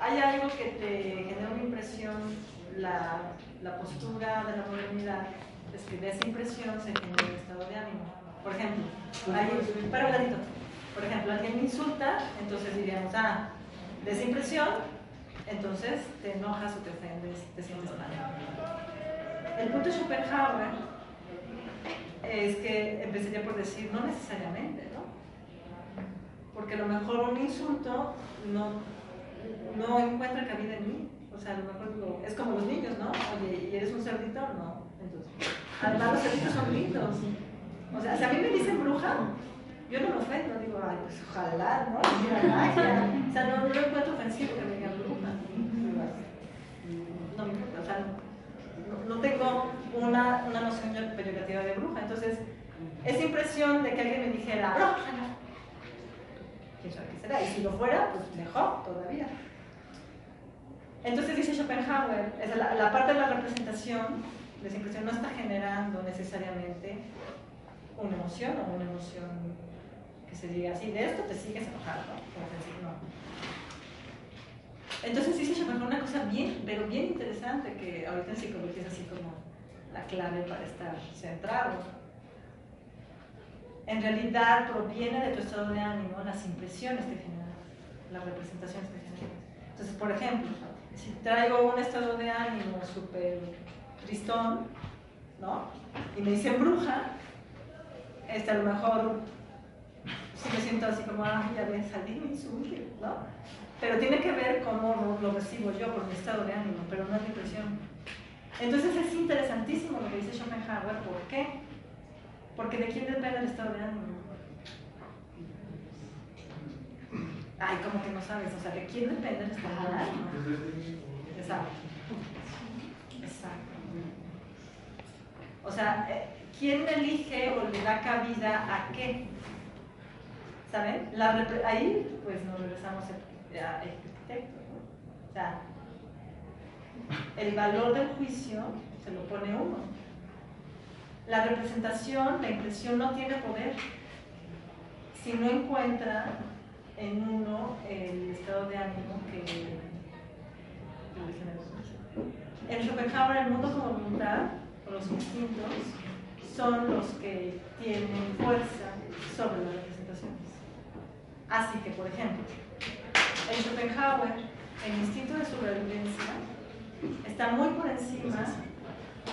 hay algo que te genera una impresión, la, la postura de la modernidad, es que de esa impresión se genera un estado de ánimo. Por ejemplo, hay, para un ladito. Por ejemplo, alguien me insulta, entonces diríamos, ah, de esa impresión, entonces te enojas o te ofendes, te sientes mal. El punto de Schopenhauer es que empezaría por decir, no necesariamente, ¿no? Porque a lo mejor un insulto no, no encuentra cabida en mí. O sea, a lo mejor es como los niños, ¿no? Oye, ¿y eres un cerdito? No. Entonces, además los cerditos son lindos. O sea, si a mí me dicen bruja, yo no me ofendo, digo, ay, pues ojalá, ¿no? O sea, no, no encuentro ofensivo que me digan bruja. No me importa, o sea, no, no tengo una, una noción peyorativa de bruja. Entonces, esa impresión de que alguien me dijera, bruja, no. ¿Quién sabe qué será? Y si lo fuera, pues mejor todavía. Entonces dice Schopenhauer, es la, la parte de la representación de esa impresión no está generando necesariamente una emoción o una emoción que se diga así, de esto te sigues enojando, ¿no? Entonces dice Schopenhauer una cosa bien, pero bien interesante que ahorita en psicología es así como la clave para estar centrado. En realidad proviene de tu estado de ánimo las impresiones que generas, las representaciones que generas. Entonces, por ejemplo, si traigo un estado de ánimo súper tristón, ¿no? Y me dicen bruja, este, a lo mejor sí me siento así como, ah, ya ves, salí me ¿no? Pero tiene que ver cómo lo, recibo yo por mi estado de ánimo, pero no es mi impresión. Entonces es interesantísimo lo que dice Schopenhauer, ¿por qué? Porque de quién depende el estado de ánimo. Ay, como que no sabes, o sea, ¿de quién depende el estado de ánimo? Exacto. Exacto. O sea, eh, ¿quién elige o le da cabida a qué? ¿Saben? ahí, pues nos regresamos al arquitecto, ¿no? O sea, el valor del juicio se lo pone uno. La representación, la impresión no tiene poder si no encuentra en uno el estado de ánimo que, En Schopenhauer, el mundo como voluntad, los instintos, son los que tienen fuerza sobre las representaciones. Así que, por ejemplo, en Schopenhauer, el instinto de supervivencia está muy por encima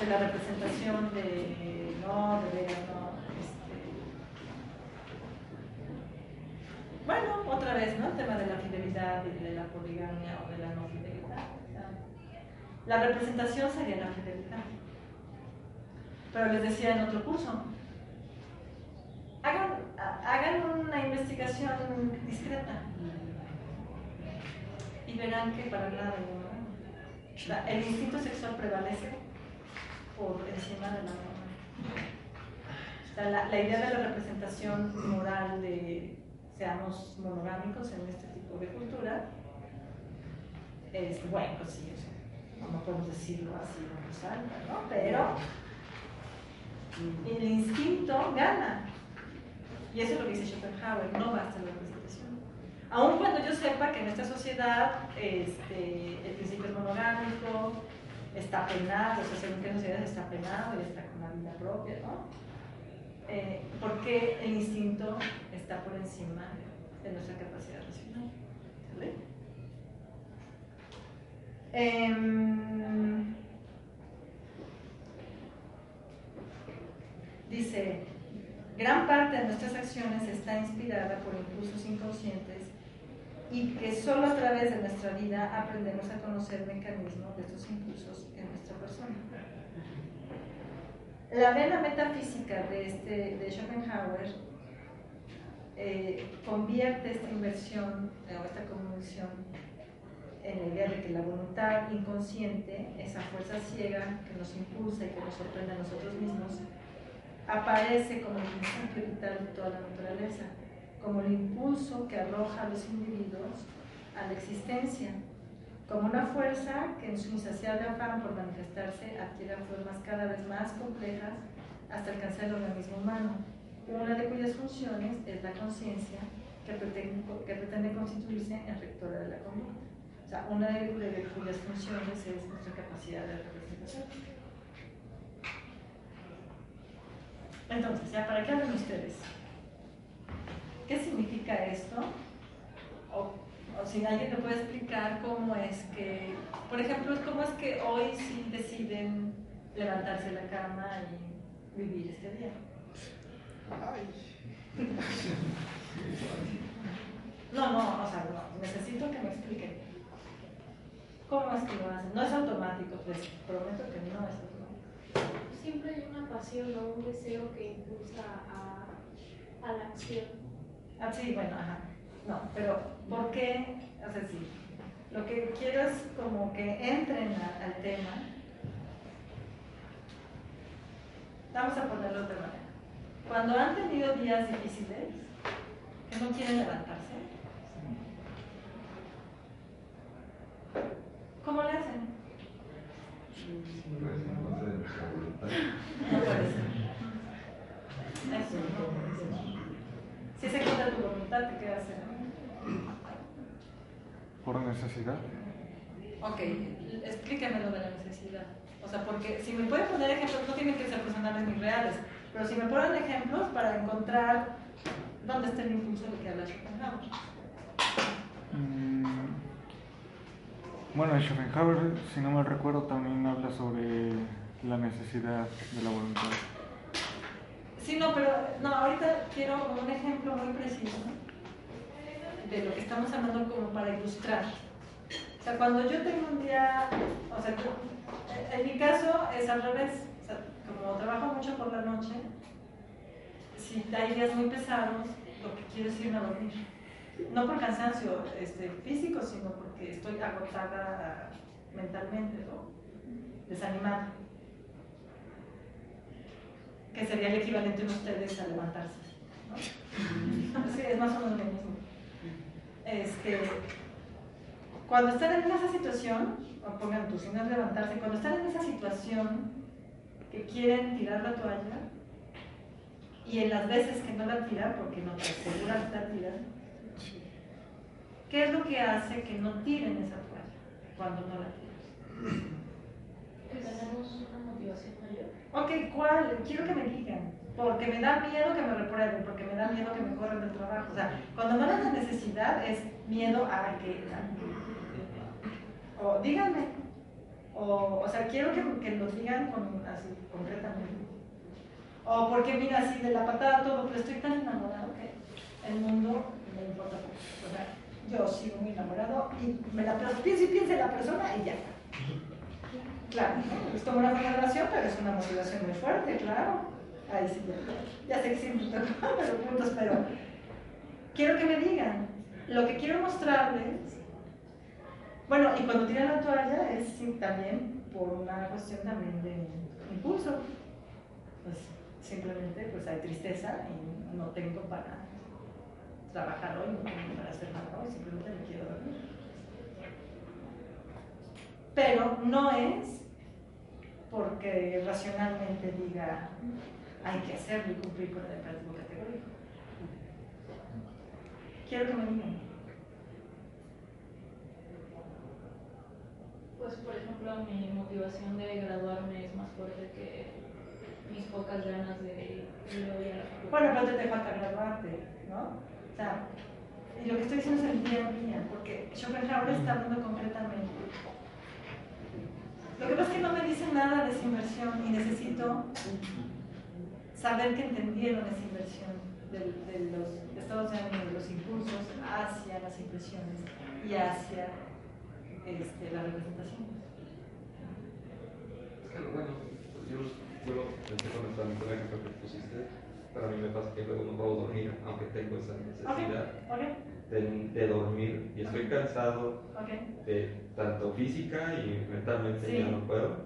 de la representación de no, de ver, no. Este. Bueno, otra vez, ¿no? El tema de la fidelidad y de la poligamia o de la no fidelidad. La representación sería la fidelidad. Pero les decía en otro curso, hagan, hagan una investigación discreta y verán que para nada el instinto sexual prevalece por encima de la norma. La, idea de la representación moral de seamos monogámicos en este tipo de cultura es, bueno, pues sí, no podemos decirlo así en ¿no? Pero el instinto gana. Y eso es lo que dice Schopenhauer, no basta la representación. Aun cuando yo sepa que en esta sociedad este, el principio es monogámico, está penado, o sea, según qué sociedad está penado y está con la vida propia, ¿no? Eh, porque el instinto está por encima de nuestra capacidad racional. ¿Vale? Eh, Dice, gran parte de nuestras acciones está inspirada por impulsos inconscientes y que solo a través de nuestra vida aprendemos a conocer el mecanismo de estos impulsos en nuestra persona. La vena metafísica de, este, de Schopenhauer eh, convierte esta inversión o esta convicción en la idea de que la voluntad inconsciente, esa fuerza ciega que nos impulsa y que nos sorprende a nosotros mismos, aparece como el principio vital de toda la naturaleza, como el impulso que arroja a los individuos a la existencia, como una fuerza que en su insaciable afán por manifestarse adquiere formas cada vez más complejas hasta alcanzar el organismo humano, una de cuyas funciones es la conciencia que pretende, constituirse en rectora de la conducta. O sea, una de, cuyas funciones es nuestra capacidad de representación. Entonces, para qué hablan ustedes, ¿qué significa esto? O, o, si alguien me puede explicar cómo es que, por ejemplo, cómo es que hoy sí deciden levantarse de la cama y vivir este día. No, no, o sea, no, necesito que me expliquen. ¿Cómo es que lo hacen? No es automático, les prometo que no es automático. Siempre hay una pasión o un deseo que impulsa a, a la acción. Ah, sí, bueno, ajá. No, pero ¿por qué? O sea, sí. Lo que quiero es como que entren a, al tema. Vamos a ponerlo de manera. Cuando han tenido días difíciles, que no quieren levantarse, ¿cómo le hacen? No puede ser. Eso no puede ser. Si se contra tu voluntad, ¿qué hacer? Por necesidad. Ok, explíqueme lo de la necesidad. O sea, porque si me pueden poner ejemplos, no tienen que ser personales ni reales, pero si me ponen ejemplos para encontrar dónde está el impulso de que habla Schopenhauer. Mm, bueno, Schopenhauer, si no me recuerdo, también habla sobre la necesidad de la voluntad. Sí, no, pero no, ahorita quiero un ejemplo muy preciso de lo que estamos hablando como para ilustrar. O sea, cuando yo tengo un día, o sea, en mi caso es al revés como trabajo mucho por la noche, si hay días muy pesados, lo que quiero es irme a dormir. No por cansancio este, físico, sino porque estoy agotada mentalmente, ¿no? desanimada. Que sería el equivalente en ustedes a levantarse. ¿no? Sí, es más o menos lo mismo. Este, cuando están en esa situación, o pongan tus signos levantarse, cuando están en esa situación, que quieren tirar la toalla y en las veces que no la tiran porque no te aseguran que la tiran, ¿qué es lo que hace que no tiren esa toalla cuando no la tiran? Tenemos una motivación. Ok, ¿cuál? Quiero que me digan. Porque me da miedo que me reprueben, porque me da miedo que me corran del trabajo. O sea, cuando no es la necesidad es miedo a que... O díganme, o, sea, quiero que, que lo digan con, así, concretamente. O porque mira así de la patada todo, pero estoy tan enamorado que el mundo me importa poco. O sea, yo sigo muy enamorado y me la pienso y pienso en la persona y ya. Claro, es como una relación, pero es una motivación muy fuerte, claro. Ahí sí, ya, sé que siempre estoy pero puntos, pero quiero que me digan. Lo que quiero mostrarles bueno, y cuando tiran la toalla es también por una cuestión también de impulso. Pues simplemente pues hay tristeza y no tengo para trabajar hoy, no tengo para hacer nada hoy, simplemente me quiero dormir. Pero no es porque racionalmente diga hay que hacerlo y cumplir con el imperativo categórico. Quiero que me digan. Pues, por ejemplo, mi motivación de graduarme es más fuerte que mis pocas ganas de ir a. Bueno, pero te falta graduarte, ¿no? O sea, y lo que estoy diciendo es el día a día, porque Schopenhauer está hablando concretamente. Lo que pasa es que no me dice nada de esa inversión y necesito saber que entendieron esa inversión de, de los estados de ánimo, de los impulsos hacia las impresiones y hacia este, la representación. Es que, bueno, pues yo, pensé con el ejemplo que pusiste, pero a mí me pasa que luego no puedo dormir, aunque tengo esa necesidad okay. De, de, dormir y estoy cansado okay. de tanto física y mentalmente sí. ya no puedo.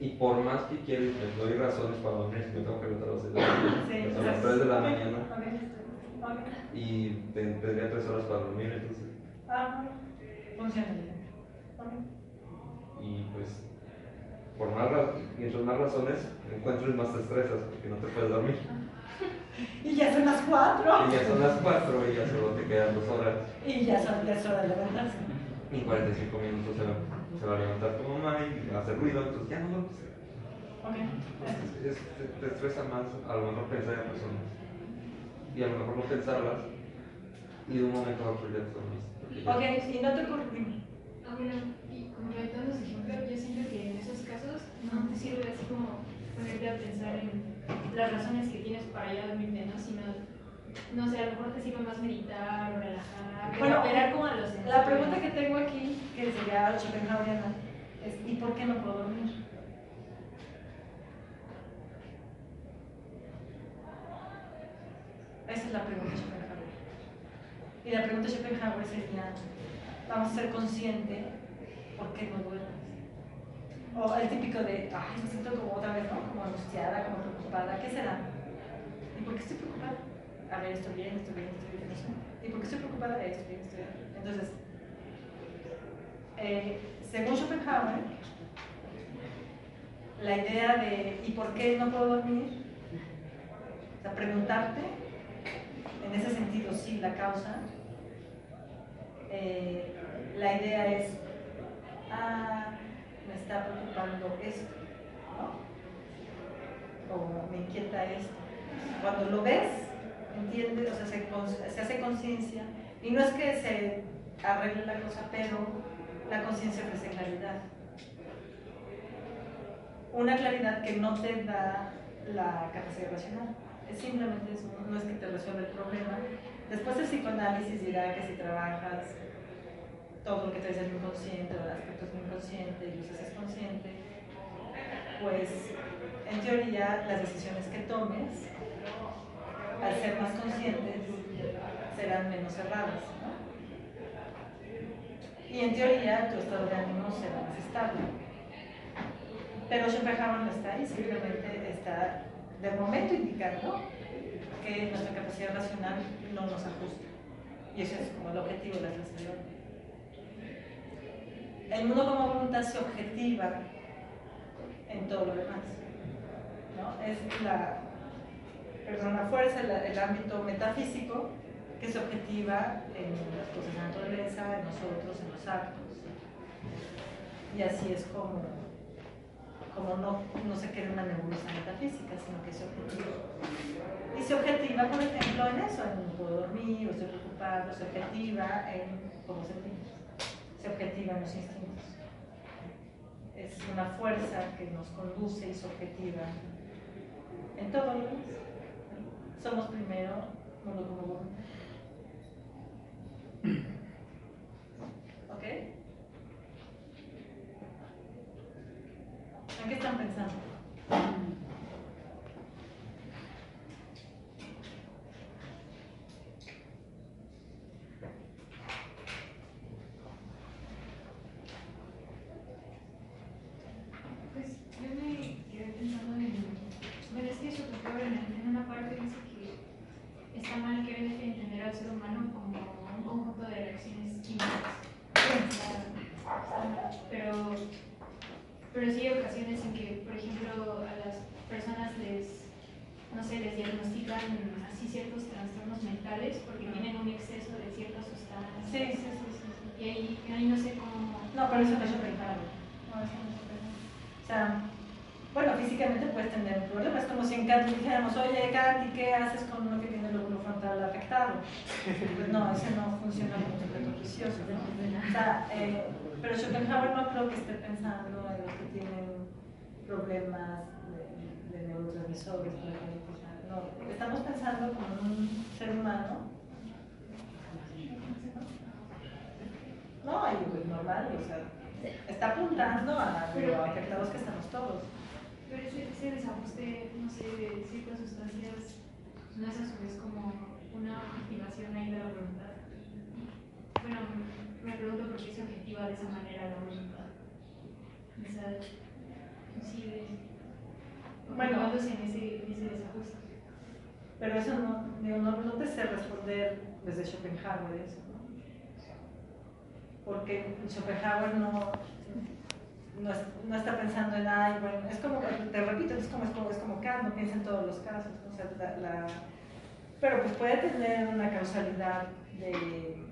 Y por más que quiero, me doy razones para dormir, si me tengo que levantar a las 6 de la mañana, sí, a las 3 de la okay. mañana, y tendría 3 horas para dormir, entonces. Ah, funciona bien. Y pues, por más, mientras más razones encuentres, más te estresas porque no te puedes dormir. Y ya son las cuatro. Y ya son las 4 y ya solo te quedan 2 horas. Y ya son ya es hora de levantarse. Y en 45 minutos se va, se va a levantar tu mamá y va a hacer ruido, entonces ya no lo Ok. Es- es- te, te estresa más a lo mejor pensar en personas. Y a lo mejor no pensarlas. Y de un momento a otro ya ya- Ok, y no te ocurre. Ah, bueno, y complementando ese ejemplo, yo siento que en esos casos no te sirve así como ponerte a pensar en las razones que tienes para ir a dormirte, ¿no? Sino, no sé, a lo mejor te sirve más meditar o relajar, Bueno, como a los La pregunta que tengo aquí, que sería Schopenhaueriana, es ¿y por qué no puedo dormir? Esa es la pregunta de Schopenhauer. Y la pregunta de Schopenhauer sería, vamos a ser consciente por qué no duermes. O el típico de, ay, me siento como otra vez, ¿no? Como angustiada, como preocupada, ¿qué será? ¿Y por qué estoy preocupada? A ver, estoy bien, estoy bien, estoy bien. ¿Y por qué estoy preocupada? Estoy bien, estoy bien. Entonces, eh, según Schopenhauer, la idea de ¿y por qué no puedo dormir? O sea, preguntarte, en ese sentido, sí, la causa. Eh, la idea es, ah, me está preocupando esto, ¿no? O me inquieta esto. Cuando lo ves, entiendes, o sea, se, se hace conciencia, y no es que se arregle la cosa, pero la conciencia ofrece claridad. Una claridad que no te da la capacidad racional. Es simplemente eso, no es que te resuelva el problema. Después el psicoanálisis dirá que si trabajas todo lo que te dice el inconsciente o aspectos del inconsciente y los haces consciente, pues en teoría las decisiones que tomes, al ser más conscientes, serán menos erradas. ¿no? Y en teoría tu estado de ánimo será más estable. Pero Schopenhauer no está ahí, simplemente está de momento indicando que nuestra capacidad racional no nos ajusta. Y ese es como el objetivo de la clase. El mundo como voluntad se objetiva en todo lo demás. ¿no? Es la, perdón, la fuerza, el, ámbito metafísico que se objetiva en las cosas de la naturaleza, en nosotros, en los actos. Y así es como, como no, no se queda una nebulosa metafísica, sino que se objetiva. Y se objetiva, por ejemplo, en eso, en no puedo dormir, o estoy preocupado, se objetiva en cómo sentimos, se objetiva en los instintos. Es una fuerza que nos conduce y se objetiva en todo lo demás. Somos primero como voluntad. ¿Ok? ¿En qué están pensando? Pues yo me quedé pensando en. Bueno, es que Schopenhauer en, en una parte dice que está mal querer entender al ser humano como un conjunto de reacciones químicas. Pero, pero sí hay ocasiones en que, por ejemplo, a las personas les, no sé, les diagnostican así ciertos trastornos mentales porque tienen un exceso de ciertas sustancias. Sí, sí, sí, sí. Y ahí, ahí no sé cómo. No, pero eso no es Schopenhauer. No, eso no es. O sea, bueno, físicamente puedes tener un problema. Es como si en Kant dijéramos, oye, Kant, ¿y qué haces con frontal afectado? Pues no, ese no funciona como juicioso. ¿no? O sea, eh, pero Schopenhauer no creo que esté pensando en los que tienen problemas de, neurotransmisores, no, estamos pensando como un ser humano. No, y pues normal, o sea, está apuntando a lo afectados que estamos todos. Pero ese desajuste, no sé, de ciertas sustancias, no es a su vez como una activación ahí de la voluntad. Bueno, me pregunto por qué se objetiva de esa manera la voluntad. O sea, sí, de, Bueno. en ese, en ese desajuste. Pero eso no, no, no te sé responder desde Schopenhauer eso, ¿no? Porque Schopenhauer no, no, no está pensando en, ay, bueno, es como, te repito, es como, es como, es como Kant, no piensa en todos los casos, o sea, la, la- pero pues puede tener una causalidad de...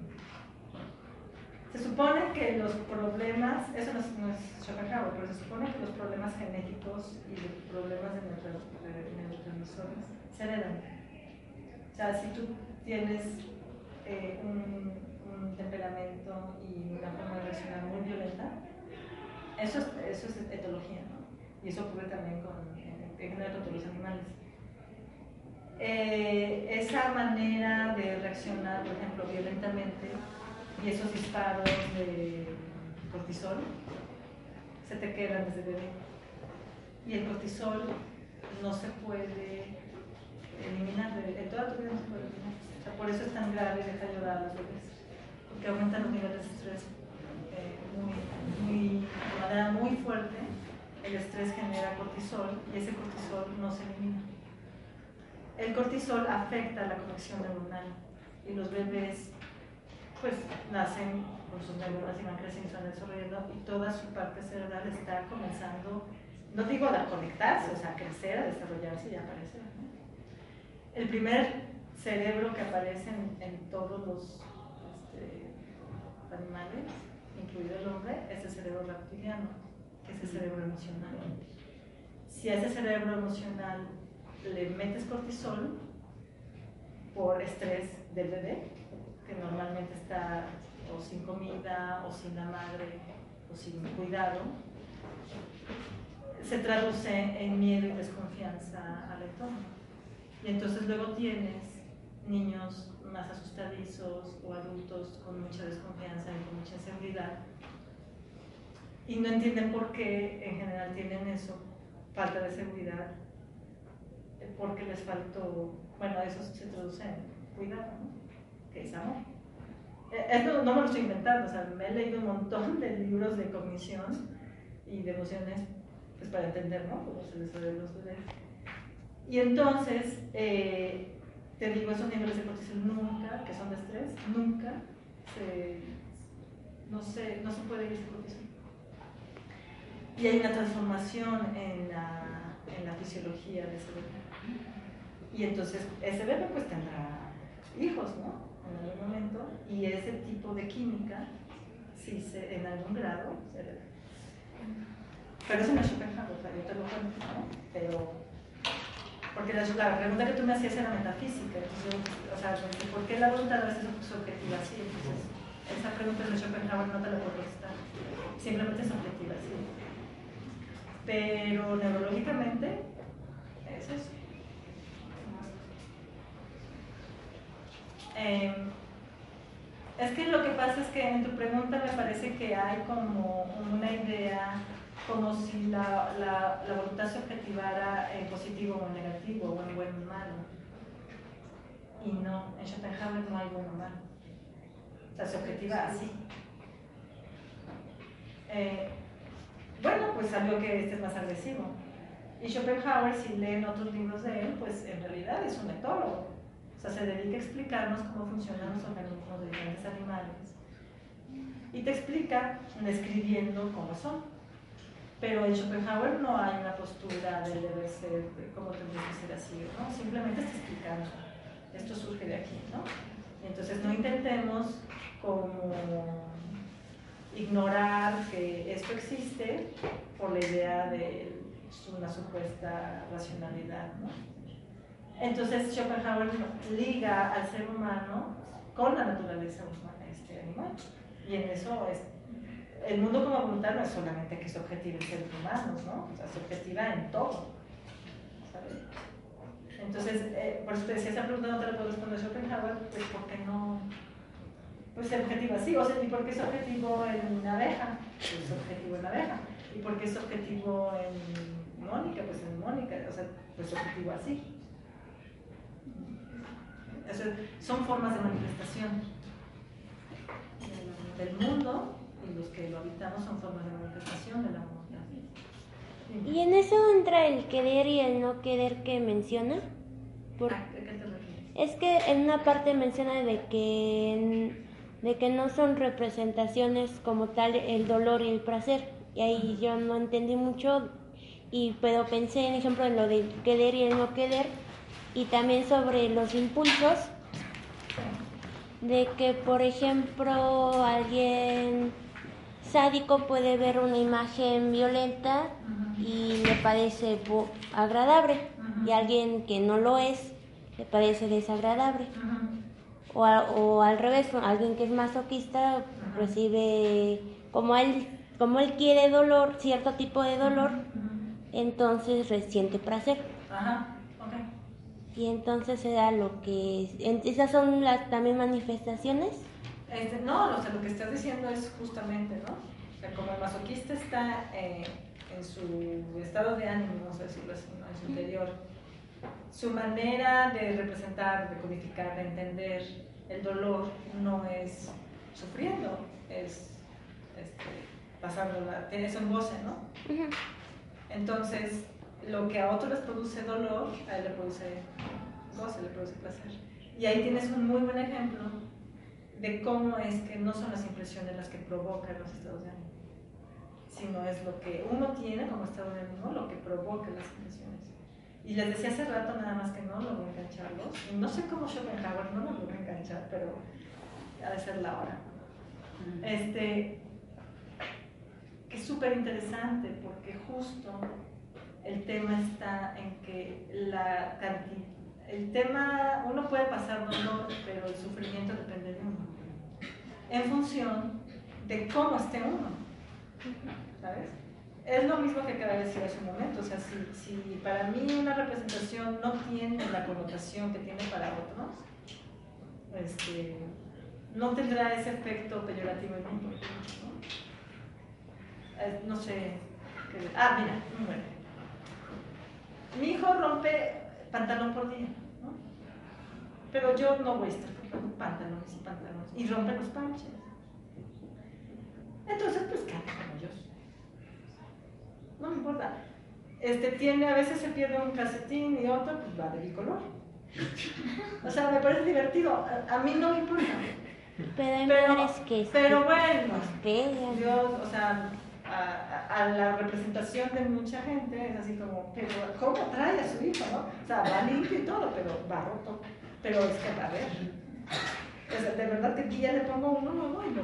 Se supone que los problemas, eso no es, no es Schopenhauer, pero se supone que los problemas genéticos y los problemas de neuro- de neurotransmisores se heredan. O sea, si tú tienes eh, un, temperamento y una forma de reaccionar muy violenta, eso es, eso es etología, ¿no? Y eso ocurre también con, general con los animales. Eh, esa manera de reaccionar, por ejemplo, violentamente, y esos disparos de cortisol, se te quedan desde bebé. Y el cortisol no se puede eliminar, en toda tu vida se puede eliminar. Por eso es tan grave dejar llorar a los bebés, porque aumentan los niveles de estrés eh, muy, muy, de manera muy fuerte. El estrés genera cortisol y ese cortisol no se elimina. El cortisol afecta la conexión neuronal y los bebés pues nacen con sus neuronas y van creciendo van desarrollando y toda su parte cerebral está comenzando, no digo a conectarse, o sea, a crecer, a desarrollarse y a aparecer. El primer cerebro que aparece en, todos los este, animales, incluido el hombre, es el cerebro reptiliano, que es el cerebro emocional. Si ese cerebro emocional le metes cortisol por estrés del bebé, que normalmente está o sin comida, o sin la madre, o sin cuidado, se traduce en miedo y desconfianza al entorno. Y entonces luego tienes niños más asustadizos o adultos con mucha desconfianza y con mucha inseguridad y no entienden por qué en general tienen eso, falta de seguridad, porque les faltó, bueno, eso se traduce en cuidado, ¿no? que es amor. Eh, Esto no me lo estoy inventando, o sea, me he leído un montón de libros de cognición y de emociones, pues para entender, ¿no? Cómo se desarrollan los bebés. Y entonces, eh, te digo, esos niveles de cortisol nunca, que son de estrés, nunca se, no se, no se puede ir ese cortisol. Y hay una transformación en la, en la fisiología de ese bebé. Y entonces ese bebé pues tendrá hijos, ¿no? En algún momento. Y ese tipo de química, sí, se, en algún grado, se hereda. Pero eso no es Schopenhauer, o sea, yo te lo cuento, ¿no? Pero porque la, pregunta que tú me hacías era metafísica, entonces, o sea, ¿por qué la voluntad a veces es subjetiva así? Entonces, esa pregunta de Schopenhauer no te la puedo contestar, simplemente es subjetiva así. Pero neurológicamente, es eso. Eh, es que lo que pasa es que en tu pregunta me parece que hay como una idea como si la, la, voluntad se objetivara en positivo o en negativo, o en bueno o malo. Y no, en Schopenhauer no hay bueno o malo. O sea, se objetiva así. Eh, bueno, pues algo que este es más agresivo. Y Schopenhauer, si leen otros libros de él, pues en realidad es un etólogo. Sea, se dedica a explicarnos cómo funcionan los organismos de diferentes animales. Y te explica describiendo cómo son. Pero en Schopenhauer no hay una postura del debe ser, de cómo tendría que ser así. Simplemente está explicando. Esto surge de aquí, ¿no? Entonces no intentemos como ignorar que esto existe por la idea de una supuesta racionalidad, ¿no? Entonces Schopenhauer liga al ser humano con la naturaleza humana, este animal. Y en eso es el mundo como voluntad no es solamente que se objetive en seres humanos, ¿no? O sea, se objetiva en todo. ¿sabes? Entonces, eh, por eso te decía, esa pregunta no te la puedo responder Schopenhauer, pues porque no. Pues se objetiva así, o sea, ¿y por qué es objetivo en una abeja? Pues es objetivo en la abeja. ¿Y por qué es objetivo en Mónica? Pues en Mónica, o sea, pues objetivo así. O sea, son formas de manifestación del mundo y los que lo habitamos son formas de manifestación del amor. ¿Y en eso entra el querer y el no querer que menciona? Por... ¿A qué te? Es que en una parte menciona de que, de que no son representaciones como tal el dolor y el placer, y ahí yo no entendí mucho, y, pero pensé, en ejemplo, en lo del querer y el no querer, y también sobre los impulsos, de que, por ejemplo, alguien sádico puede ver una imagen violenta y le parece agradable, y alguien que no lo es le parece desagradable. O, a- o al revés, alguien que es masoquista recibe, como él, como él quiere dolor, cierto tipo de dolor, entonces resiente placer. Ajá, ok. Y entonces era lo que... Esas son las también manifestaciones. Este, no, o sea, lo que estás diciendo es justamente, ¿no? O sea, como el masoquista está eh, en su estado de ánimo, vamos a decirlo así, ¿no? En su interior, su manera de representar, de codificar, de entender el dolor no es sufriendo, es este, pasándola, tiene un goce, ¿no? Entonces, lo que a otros les produce dolor, a él le produce goce, le produce placer. Y ahí tienes un muy buen ejemplo de cómo es que no son las impresiones las que provocan los estados de ánimo, sino es lo que uno tiene como estado de ánimo lo que provoca las impresiones. Y les decía hace rato nada más que no logro engancharlos. Y no sé cómo Schopenhauer no los logró enganchar, pero ha de ser la hora. Este, que es súper interesante porque justo el tema está en que la cantidad, el tema, uno puede pasar dolor, pero el sufrimiento depende de uno, en función de cómo esté uno, ¿sabes? Es lo mismo que acaba de decir hace un momento, o sea, si, si para mí una representación no tiene la connotación que tiene para otros, este, no tendrá ese efecto peyorativo en ejemplo, ¿no? Eh, no sé. Ah, mira, un buen ejemplo. Mi hijo rompe pantalón por día, ¿no? Pero yo no voy a estar comprando pantalones y pantalones. Y rompe los parches. Entonces, pues, ¿qué hago con ellos? No me importa. Este tiene, a veces se pierde un calcetín y otro, pues va de bicolor. O sea, me parece divertido. A, a mí no me importa. Pero hay Pero- que Pero bueno. Dios, o sea, a, a- la representación de mucha gente es así como, pero ¿cómo trae a su hijo, no? O sea, va limpio y todo, pero va roto. Pero es que, a ver, o sea, de verdad que aquí ya le pongo uno nuevo y no.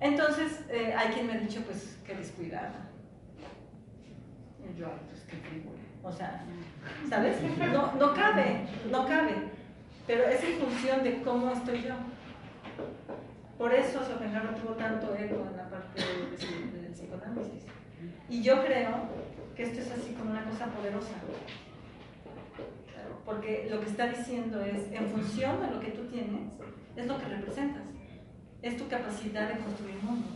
Entonces, eh, hay quien me ha dicho, pues, que descuidada. Yo, "Ay, pues, qué frívolo. O sea, ¿sabes? No, no cabe, no cabe. Pero es en función de cómo estoy yo. Por eso Schopenhauer tuvo tanto eco Y yo creo que esto es así como una cosa poderosa. Porque lo que está diciendo es, en función de lo que tú tienes, es lo que representas. Es tu capacidad de construir mundo.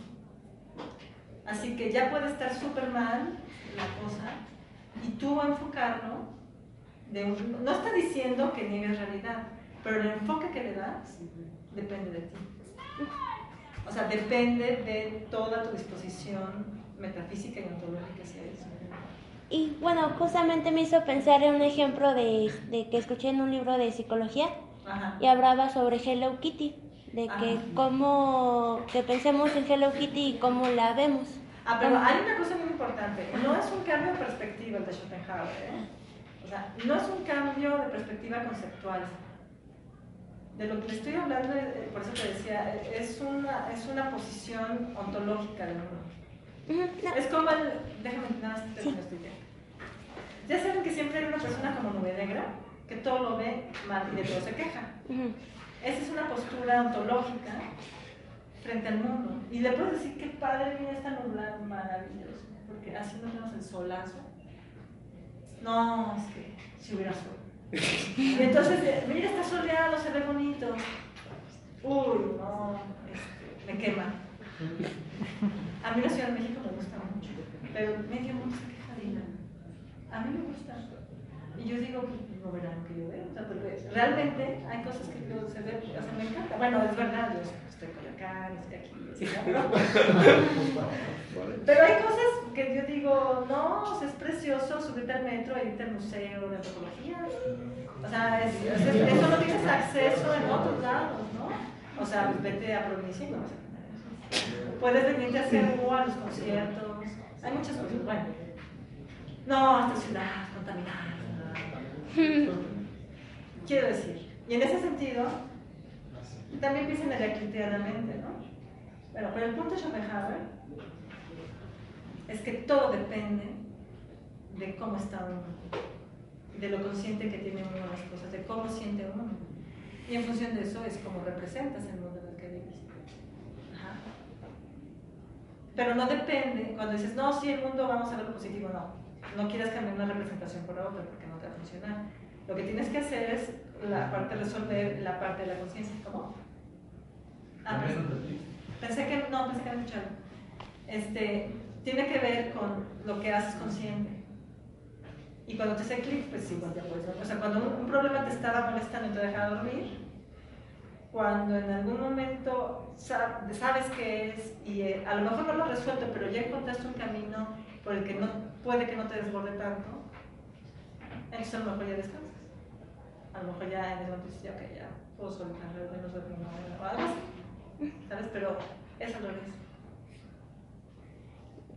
Así que ya puede estar súper mal la cosa y tú enfocarlo. De un- no está diciendo que niegues realidad, pero el enfoque que le das depende de ti. O sea, depende de toda tu disposición metafísica y ontológica hacia eso. Y bueno, justamente me hizo pensar en un ejemplo de, de que escuché en un libro de psicología Ajá. y hablaba sobre Hello Kitty, de que Ajá. cómo, que pensemos en Hello Kitty y cómo la vemos. Ah, pero hay una cosa muy importante. No es un cambio de perspectiva el de Schopenhauer. ¿eh? O sea, no es un cambio de perspectiva conceptual. De lo que le estoy hablando, eh, por eso te decía, eh, es una, es una posición ontológica del mundo. No. Es como el. Déjame nada más esta idea. Ya saben que siempre hay una persona como nube negra que todo lo ve mal y de todo se queja. Esa es una postura ontológica frente al mundo. Y le puedes decir que padre, mira, está nublado, maravilloso. Porque así nos vemos el solazo. No, es que si hubiera sol. Y entonces, mira, está soleado, se ve bonito. Uy, no, este, me quema. A mí la Ciudad de México me gusta mucho, pero medio mundo se queja de ella. A mí me gusta. Y yo digo, pues no verán lo que yo veo. O sea, porque realmente hay cosas que yo se ve, o sea, me encanta. Bueno, es verdad, yo estoy con acá, estoy aquí, así, ¿no? Pero hay cosas que yo digo, no, o sea, es precioso subirte al metro e irte al museo de antropología. O sea, es- es- es- eso no tienes acceso en otros lados, ¿no? O sea, vete a provincia y no vas a. Puedes venirte a hacer a los conciertos. Hay muchas cosas. Bueno, no, esta ciudad contaminada. Quiero decir, y en ese sentido, también piensen mente, ¿no? Bueno, pero el punto de Schopenhauer es que todo depende de cómo está uno, de lo consciente que tiene uno de las cosas, de cómo siente uno. Y en función de eso es como representas el mundo en el que vives. Ajá. Pero no depende, cuando dices, no, sí, el mundo vamos a ver lo positivo, no. No quieras cambiar una representación por otra porque no te va a funcionar. Lo que tienes que hacer es la parte de resolver la parte de la conciencia. ¿Cómo? Ah, pensé que no, pensé que era escuchado. Este, tiene que ver con lo que haces consciente. Y cuando te hace clic, pues sí, cuando ya puedes O sea, cuando un, problema te estaba molestando y te deja dormir, cuando en algún momento sabes qué es y eh, a lo mejor no lo has resuelto, pero ya encontraste un camino por el que no, puede que no te desborde tanto, entonces a lo mejor ya descansas. A lo mejor ya en el momento dices, ok, ya puedo soltar menos de o algo así. ¿Sabes? Pero es al revés.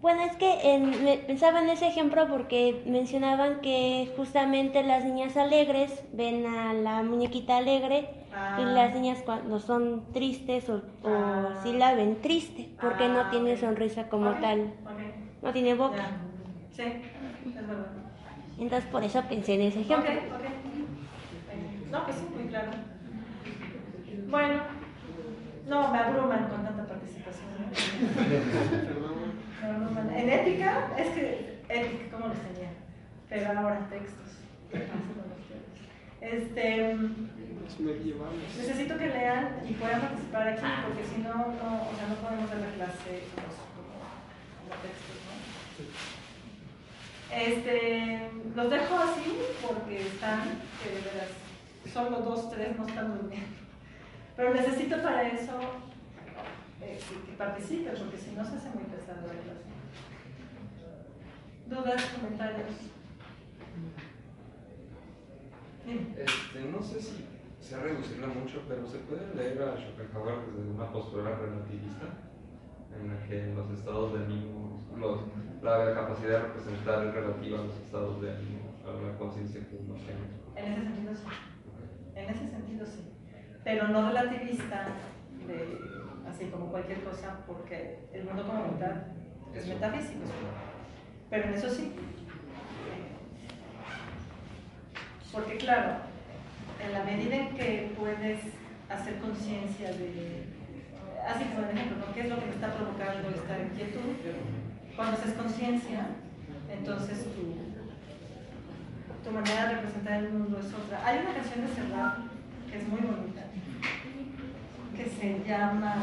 Bueno, es que en, pensaba en ese ejemplo porque mencionaban que justamente las niñas alegres ven a la muñequita alegre y Ah. las niñas cuando son tristes o, o Ah. sí la ven triste porque no Ah, tiene sonrisa como Ok, tal, ok, no tiene boca. ya. Sí, es verdad. Entonces por eso pensé en ese ejemplo. Ok, ok. No, pues sí, muy claro. Bueno, no, me abruman con tanta participación. En ética, es que ética, ¿cómo lo enseñé? Pero ahora textos. ¿Qué pasa con ustedes? Este, necesito que lean y puedan participar aquí, porque si no, no, o sea, no podemos dar la clase como, como, textos, ¿no? Este, los dejo así porque están, que de veras, solo dos, tres no están durmiendo. Pero necesito para eso eh, que, que participen, porque si no se hace muy pesado clase. ¿Dudas, comentarios? Este, no sé si sea reducirla mucho, pero se puede leer a Schopenhauer desde una postura relativista, en la que los estados de ánimo, los, la capacidad de representar es relativa a los estados de ánimo, a la conciencia que uno tiene. En ese sentido sí. En ese sentido sí. Pero no relativista, de, así como cualquier cosa, porque el mundo como mitad es metafísico. Pero en eso sí. Porque claro, en la medida en que puedes hacer conciencia de, así como por ejemplo, ¿no? ¿qué es lo que me está provocando esta inquietud? Cuando haces conciencia, entonces tu, tu manera de representar el mundo es otra. Hay una canción de Serrat que es muy bonita, se llama,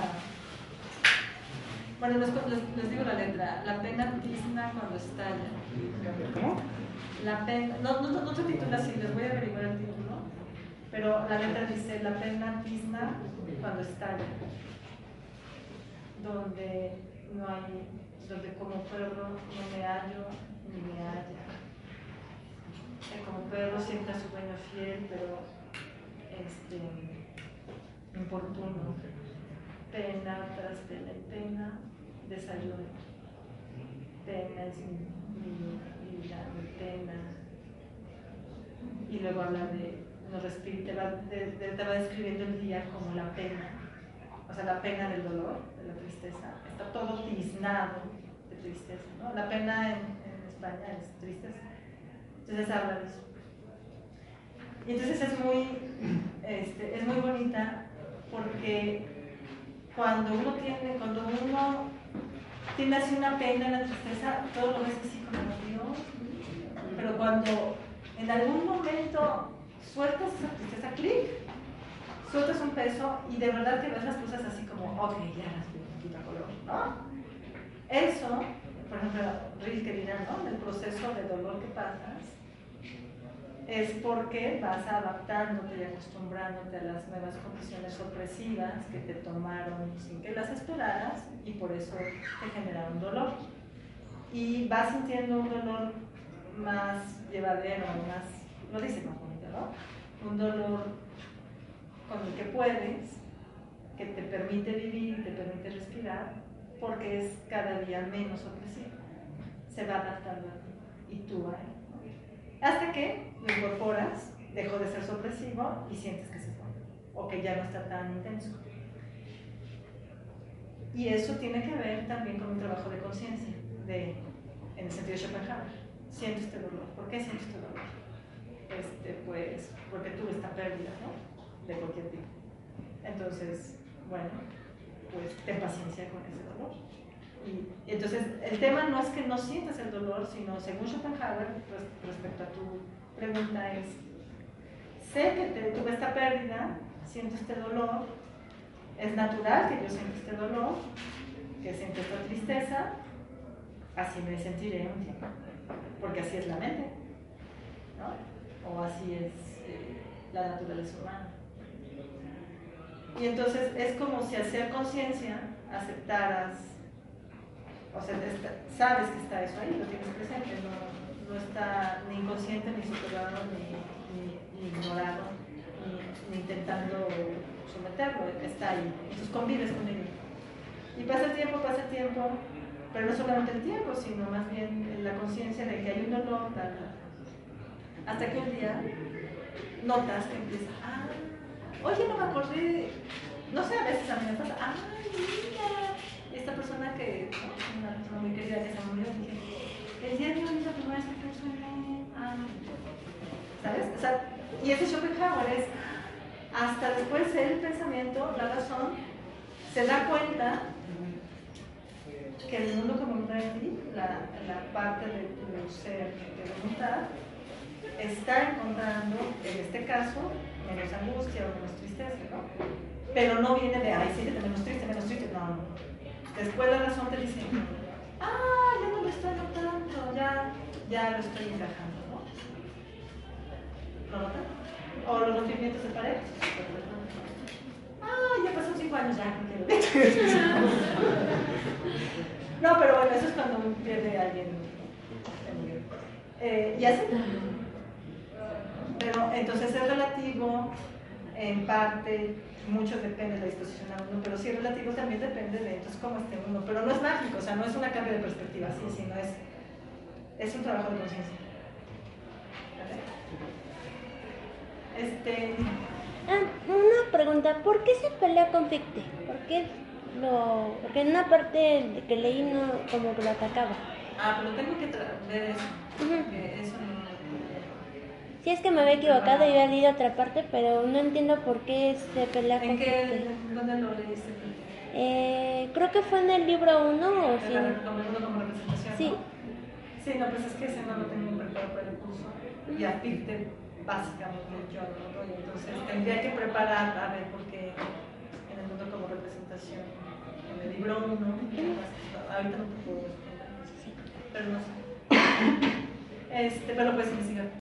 bueno, les, digo la letra, La pena tizna cuando estalla. La pena, no, no, no se titula así, les voy a averiguar el título, pero la letra dice, la pena tizna cuando estalla, donde no hay, donde como perro no me hallo ni me halla. Como perro siempre a su dueño fiel, pero este, importuno. Pena tras pena y pena, desayuno. Pena es mi, vida, mi pena. Y luego habla de, te va, te va describiendo el día como la pena. O sea, la pena del dolor, de la tristeza. Está todo tiznado de tristeza. ¿no? La pena en, en España es tristeza. Entonces habla de eso. Y entonces es muy, este, es muy bonita porque cuando uno tiene, cuando uno tiene así una pena, una tristeza, todo lo ves así como Dios. Pero cuando en algún momento sueltas esa tristeza, clic, sueltas un peso y de verdad que ves las cosas así como, ok, ya las veo, quita color, ¿no? Eso, por ejemplo, Rilke dirá, ¿no? El proceso de dolor que pasas es porque vas adaptándote y acostumbrándote a las nuevas condiciones opresivas que te tomaron sin que las esperaras y por eso te generaron dolor. Y vas sintiendo un dolor más llevadero, más, lo dice más bonito, ¿no? Un dolor con el que puedes, que te permite vivir, te permite respirar, porque es cada día menos opresivo. Se va adaptando a ti y tú a él. Hasta que lo incorporas, dejó de ser opresivo y sientes que se fue o que ya no está tan intenso. Y eso tiene que ver también con un trabajo de conciencia, de, en el sentido de Schopenhauer. Siento este dolor. ¿Por qué siento este dolor? Este, pues porque tuve esta pérdida, ¿no? De cualquier tipo. Entonces, bueno, pues ten paciencia con ese dolor. Y entonces, el tema no es que no sientas el dolor, sino según Schopenhauer, res- respecto a tu pregunta, es: sé que tuve esta pérdida, siento este dolor, es natural que yo sienta este dolor, que siento esta tristeza, así me sentiré un tiempo, porque así es la mente, ¿no? O así es eh, la naturaleza humana. Y entonces es como si hacer conciencia aceptaras, o sea, sabes que está eso ahí, lo tienes presente, no, no está ni inconsciente, ni superado, ni, ignorado, ni, intentando someterlo, está ahí. Entonces convives con ello. Y pasa el tiempo, pasa el tiempo, pero no solamente el tiempo, sino más bien la conciencia de que hay un dolor. Hasta que un día notas que empieza, ah, oye, no me acordé, no sé, a veces a mí me pasa, ay, mira, esta persona que, ¿no? una persona muy querida que se murió, dije, el día de hoy es la primera vez que ah, ¿sabes? O sea, y ese Schopenhauer es, hasta después el pensamiento, la razón, se da cuenta que el mundo como está en ti, la, la parte de tu ser de voluntad, está encontrando, en este caso, menos angustia o menos tristeza, ¿no? Pero no viene de, ay, siéntete menos triste, menos triste, no. Después la razón te dice, ah, ya no lo estoy notando, ya, ya lo estoy encajando, ¿no? ¿Lo notan? O los rompimientos de pareja. Ah, ya pasaron cinco años, ya, no. No, pero bueno, eso es cuando pierde a alguien. Eh, y así. Pero entonces es relativo, en parte, mucho depende de la disposición a uno, pero sí relativo también depende de entonces cómo esté uno. Pero no es mágico, o sea, no es una cambio de perspectiva, sí, sino es, es un trabajo de conciencia. ¿Vale? Este, Ah, una pregunta, ¿por qué se pelea con Ficte? ¿Por qué lo...? Porque en una parte que leí no, como que lo atacaba. ah, pero tengo que ver eso, eso no... Sí, es que me había equivocado y había leído otra parte, pero no entiendo por qué se pelea con ¿En qué, Ficte. dónde lo leíste? Eh, creo que fue en el libro 1 o sí. Sí. ¿no? Sí, no, pues es que ese no lo tengo preparado para el curso. Y a Picte, básicamente, yo no lo doy. Entonces tendría que preparar, a ver, porque en el mundo como representación, en el libro 1, ahorita no te puedo responder, pero no sé. Este, pero puedes investigar.